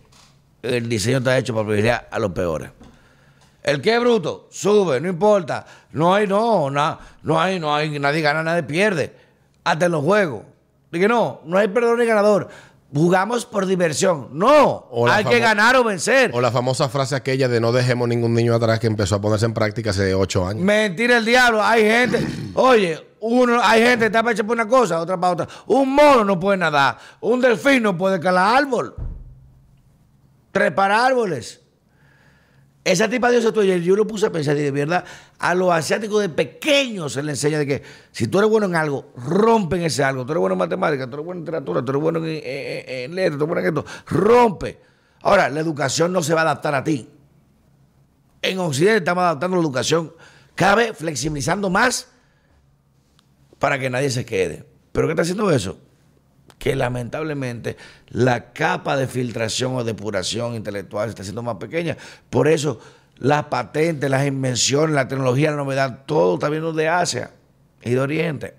el diseño está hecho para privilegiar a los peores. El que es bruto, sube, no importa. No hay, no, na- no hay, no hay, nadie gana, nadie pierde. Hasta en los juegos. Dije, no, no hay perdedor ni ganador. Jugamos por diversión. No, hay que ganar o vencer. O la famosa frase aquella de no dejemos ningún niño atrás que empezó a ponerse en práctica hace ocho años. Mentira el diablo. Hay gente, oye, uno, hay gente que está para echar por una cosa, otra para otra. Un mono no puede nadar. Un delfín no puede calar árbol. Trepar árboles. Esa tipa de eso tuyo, yo lo puse a pensar, y de verdad, a los asiáticos de pequeños se les enseña de que si tú eres bueno en algo, rompen ese algo. Tú eres bueno en matemáticas, tú eres bueno en literatura, tú eres bueno en, en, en- letras, tú eres bueno en esto. Rompe. Ahora, la educación no se va a adaptar a ti. En Occidente estamos adaptando la educación cada vez flexibilizando más para que nadie se quede. ¿Pero qué está haciendo eso? Que lamentablemente la capa de filtración o depuración intelectual está haciendo más pequeña. Por eso las patentes, las invenciones, la tecnología, la novedad, todo está viendo de Asia y de Oriente.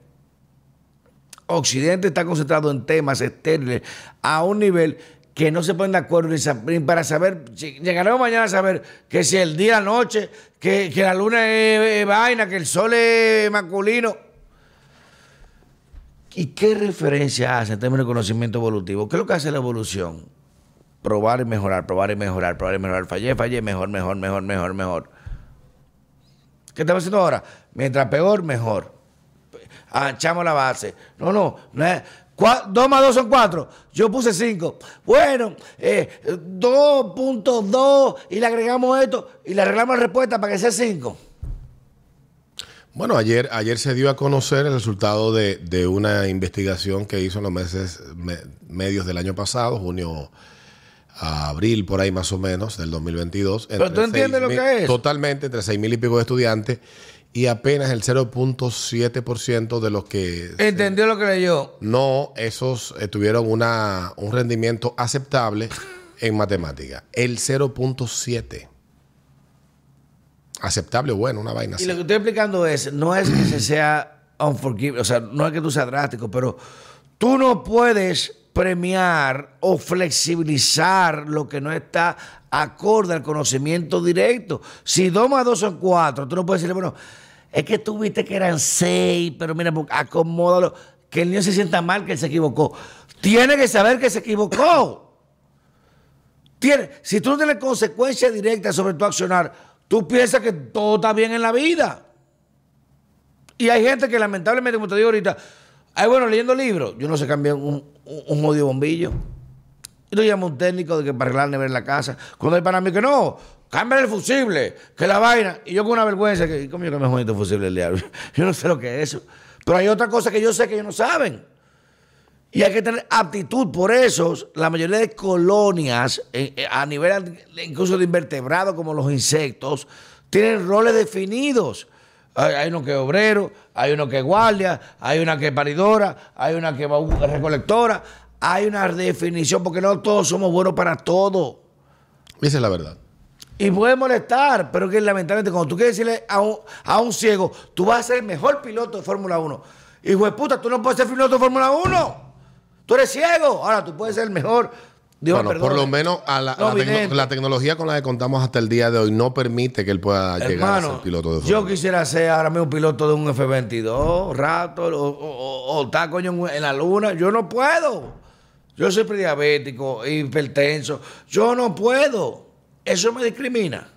Occidente está concentrado en temas estériles a un nivel que no se ponen de acuerdo ni, para saber, llegaremos mañana a saber que si el día, la noche, que, que la luna es vaina, que el sol es masculino. ¿Y qué referencia hace en términos de conocimiento evolutivo? ¿Qué es lo que hace la evolución? Probar y mejorar, probar y mejorar, probar y mejorar. Fallé, fallé, mejor, mejor, mejor, mejor, mejor. ¿Qué estamos haciendo ahora? Mientras peor, mejor. Echamos la base. No, no. no es- Dos más dos son cuatro. Yo puse cinco. Bueno, eh, 2.2 y le agregamos esto y le arreglamos la respuesta para que sea cinco. Bueno, ayer, ayer se dio a conocer el resultado de, de una investigación que hizo en los meses me- medios del año pasado, junio a abril, por ahí más o menos, del 2022. Pero tú entiendes lo 6.000 que es. Totalmente, entre 6 mil y pico de estudiantes y apenas el 0.7% de los que ¿Entendió lo que leyó? no, esos eh, tuvieron una, un rendimiento aceptable en matemática. El 0.7. Aceptable, bueno, una vaina Y así. lo que estoy explicando es, no es que se sea unforgiving, o sea, no es que tú seas drástico, pero tú no puedes premiar o flexibilizar lo que no está acorde al conocimiento directo. Si 2 más 2 son 4, tú no puedes decirle, bueno, es que tú viste que eran 6, pero mira, pues, acomódalo, que el niño se sienta mal que él se equivocó. Tiene que saber que se equivocó. Tiene, si tú no tienes consecuencias directas sobre tu accionar, tú piensas que todo está bien en la vida. Y hay gente que lamentablemente, como te digo ahorita, ay, bueno, leyendo libros, yo no sé cambiar un, un, un jodido bombillo. Y llamas a un técnico de que para arreglar la nevera en la casa. Cuando hay para mí que no, cambia el fusible, que la vaina. Y yo con una vergüenza, que ¿cómo yo que me este fusible el diablo? Yo no sé lo que es eso. Pero hay otra cosa que yo sé que ellos no saben. Y hay que tener aptitud. Por eso, la mayoría de colonias, eh, eh, a nivel incluso de invertebrados como los insectos, tienen roles definidos. Hay, hay uno que es obrero, hay uno que es guardia, hay una que es paridora, hay una que es recolectora. Hay una definición, porque no todos somos buenos para todo. Esa es la verdad. Y puede molestar, pero que lamentablemente cuando tú quieres decirle a un, a un ciego, tú vas a ser el mejor piloto de Fórmula 1. Hijo de puta, tú no puedes ser piloto de Fórmula 1. Tú eres ciego. Ahora tú puedes ser el mejor. Dios, bueno, perdone. por lo menos a la, No la, tecno- vidente. la tecnología con la que contamos hasta el día de hoy no permite que él pueda llegar a ser piloto de yo Fórmula. quisiera ser ahora mismo piloto de un F-22, rato, o, o, estar coño en, la luna. Yo no puedo. Yo soy prediabético, hipertenso. Yo no puedo. Eso me discrimina.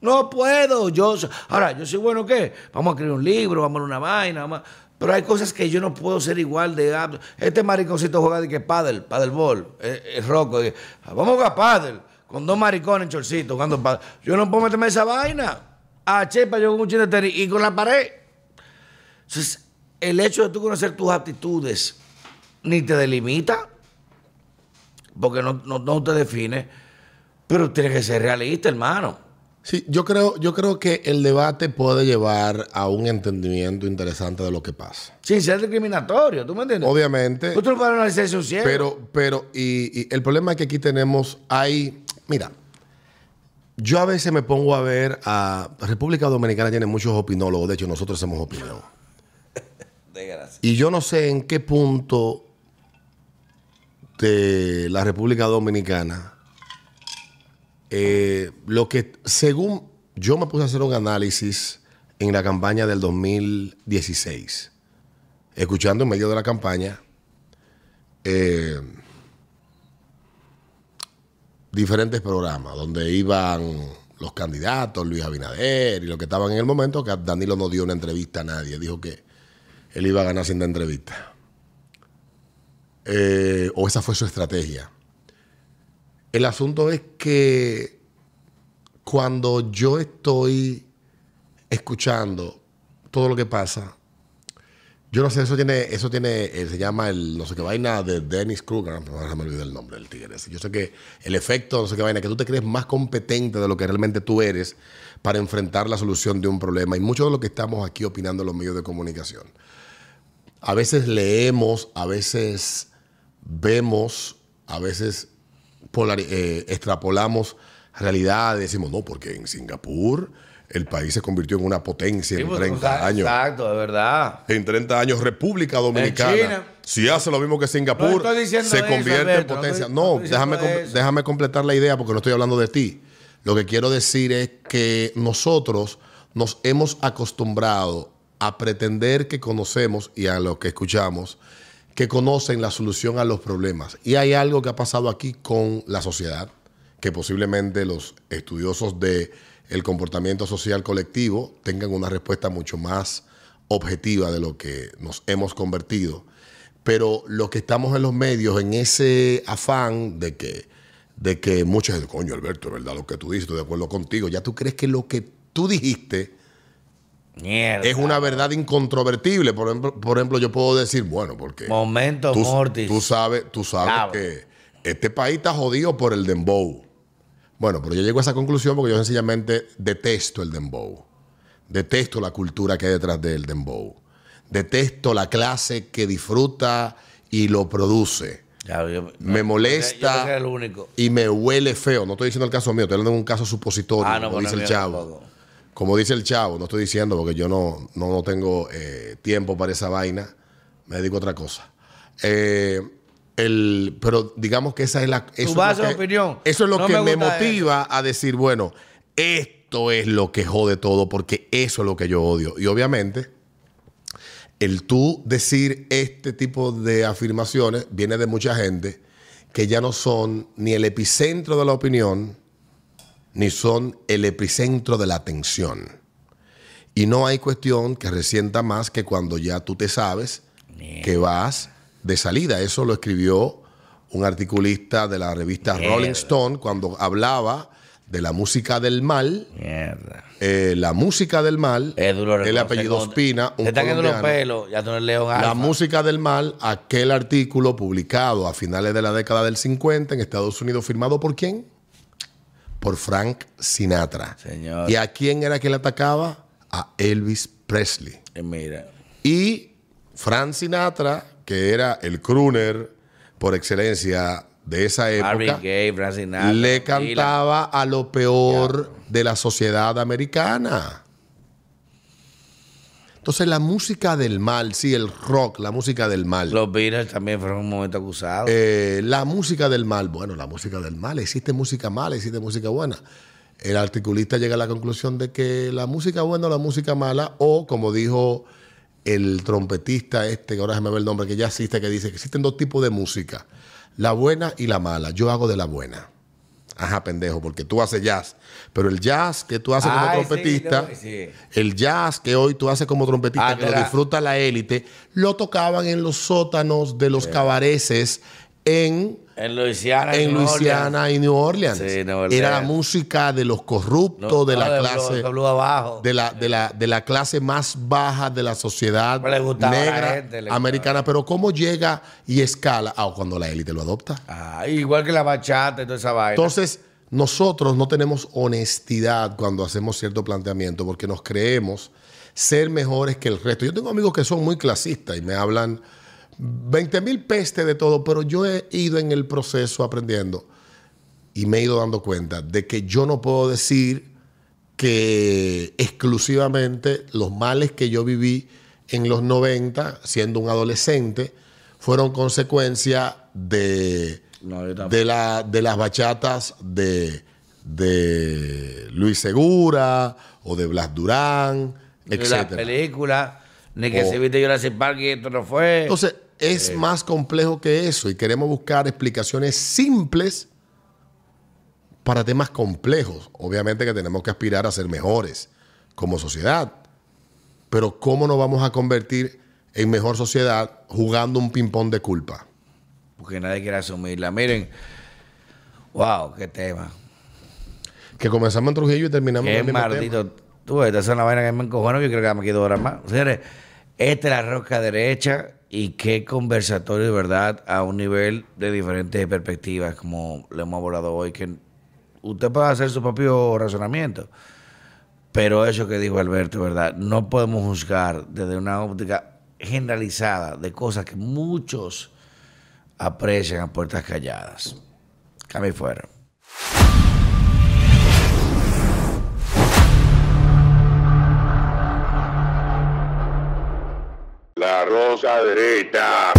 No puedo. Yo, ahora, yo soy bueno, ¿qué? Vamos a escribir un libro, vamos a una vaina, vamos a- Pero hay cosas que yo no puedo ser igual de apto. Este mariconcito juega de que paddle, paddleball, es, es roco. Vamos a jugar paddle con dos maricones en chorcito jugando paddle. Yo no puedo meterme esa vaina. A chepa, yo con un tenis y con la pared. Entonces, el hecho de tú conocer tus aptitudes ni te delimita, porque no, no, no te define, pero tienes que ser realista, hermano. Sí, yo creo, yo creo que el debate puede llevar a un entendimiento interesante de lo que pasa. Sin ser discriminatorio, ¿tú me entiendes? Obviamente, Tú te lo puedes dar una licencia a un ciego. pero, pero, y, y el problema es que aquí tenemos, hay, mira, yo a veces me pongo a ver a República Dominicana tiene muchos opinólogos, de hecho nosotros hacemos opinión. Desgracia. Y yo no sé en qué punto de la República Dominicana, eh, lo que, según yo me puse a hacer un análisis en la campaña del 2016, escuchando en medio de la campaña eh, diferentes programas donde iban los candidatos, Luis Abinader y los que estaban en el momento, que Danilo no dio una entrevista a nadie, dijo que él iba a ganar sin entrevista. Eh, o esa fue su estrategia. El asunto es que cuando yo estoy escuchando todo lo que pasa, yo no sé, eso tiene, eso tiene, eh, se llama el, no sé qué vaina de Dennis Kruger, no me olvidé el nombre del tigre. Yo sé que el efecto, no sé qué vaina, que tú te crees más competente de lo que realmente tú eres para enfrentar la solución de un problema. Y mucho de lo que estamos aquí opinando en los medios de comunicación. A veces leemos, a veces vemos, a veces polari- eh, extrapolamos realidades, decimos, no, porque en Singapur el país se convirtió en una potencia Sí, en pues, 30 exacto, años. Exacto, de verdad. En 30 años, República Dominicana. China. Si hace lo mismo que No Singapur, diciendo se convierte en no potencia. estoy- No, no déjame, eso. déjame completar la idea porque no estoy hablando de ti. Lo que quiero decir es que nosotros nos hemos acostumbrado a pretender que conocemos y a lo que escuchamos que conocen la solución a los problemas. Y hay algo que ha pasado aquí con la sociedad, que posiblemente los estudiosos de el comportamiento social colectivo tengan una respuesta mucho más objetiva de lo que nos hemos convertido. Pero los que estamos en los medios, en ese afán de que, de que muchos dicen, coño, Alberto, verdad lo que tú dices, estoy de acuerdo contigo, ya tú crees que lo que tú dijiste Mierda. es una verdad incontrovertible. Por ejemplo, por ejemplo, yo puedo decir, bueno, porque Momento tú, mortis. tú sabes, tú sabes que este país está jodido por el dembow. Bueno, pero yo llego a esa conclusión porque yo sencillamente detesto el dembow. Detesto la cultura que hay detrás del dembow. Detesto la clase que disfruta y lo produce. Ya, yo- Me molesta. Yo el único. Y me huele feo. No estoy diciendo el caso mío, estoy hablando de un caso supositorio, Ah, no, como dice el chavo. Como dice el chavo, no estoy diciendo porque yo no, no, no tengo eh, tiempo para esa vaina, me dedico a otra cosa. Eh, el, pero digamos que esa es la. Eso base es lo de que- opinión. Eso es lo No que me motiva a decir, bueno, esto es lo que jode todo, porque eso es lo que yo odio. Y obviamente, el tú decir este tipo de afirmaciones viene de mucha gente que ya no son ni el epicentro de la opinión, ni son el epicentro de la atención. Y no hay cuestión que resienta más que cuando ya tú te sabes que vas de salida. Eso lo escribió un articulista de la revista Mierda. Rolling Stone cuando hablaba de la música del mal. Mierda. Eh, la música del mal, Es duro el apellido Ospina, un colombiano. ya tú no La música del mal, aquel artículo publicado a finales de la década del 50 en Estados Unidos, firmado por quién? Por Frank Sinatra. Señor. ¿Y a quién era que le atacaba? A Elvis Presley. Eh, Mira. Y Frank Sinatra, que era el crooner por excelencia de esa época, Gaye, Frank Sinatra, le cantaba a lo peor de la sociedad americana. Entonces la música del mal, sí, el rock, la música del mal. Los Beatles también fueron un momento acusados. Eh, la música del mal, bueno, la música del mal, existe música mala, existe música buena. El articulista llega a la conclusión de que la música buena o la música mala, o como dijo el trompetista este, que ahora se me ve el nombre, que ya existe, que dice que existen dos tipos de música, la buena y la mala. Yo hago de la buena. Ajá, pendejo, porque tú haces jazz. Pero el jazz que tú haces como sí, trompetista, no, sí. el jazz que hoy tú haces como trompetista, Ah, que lo disfruta la élite, lo tocaban en los sótanos de los cabareces en, en Luisiana. en New Orleans. Luisiana y New Orleans. Sí, Nueva Orleans. Era la música de los corruptos, No, de la de clase. Blue- de Blue abajo. de la, de, la, de la clase más baja de la sociedad la negra gente, americana. Pero ¿cómo llega y escala? Ah, cuando la élite lo adopta. Ah, igual que la bachata y toda esa vaina. Entonces, nosotros no tenemos honestidad cuando hacemos cierto planteamiento porque nos creemos ser mejores que el resto. Yo tengo amigos que son muy clasistas y me hablan 20 mil pestes de todo, pero yo he ido en el proceso aprendiendo. y me he ido dando cuenta de que yo no puedo decir que exclusivamente los males que yo viví en los 90, siendo un adolescente, fueron consecuencia de, No, de, la, de las bachatas de, de Luis Segura o de Blas Durán, Ni la etc. película, ni que O- se viste Jurassic Park y esto no fue. Entonces, es más complejo que eso y queremos buscar explicaciones simples para temas complejos. Obviamente que tenemos que aspirar a ser mejores como sociedad, pero ¿cómo nos vamos a convertir en mejor sociedad jugando un ping-pong de culpa? porque nadie quiere asumirla. Miren, wow, qué tema. Que comenzamos en Trujillo y terminamos en Qué el mismo tema. maldito. Tú esta es una vaina que me encojona. Yo creo que me quedo horas más. Señores, esta es la roca derecha y qué conversatorio de verdad a un nivel de diferentes perspectivas, como lo hemos abordado hoy, que usted puede hacer su propio razonamiento. Pero eso que dijo Alberto, ¿verdad? No podemos juzgar desde una óptica generalizada de cosas que muchos aprecian a puertas calladas. Cambio fuera. La rosa derecha.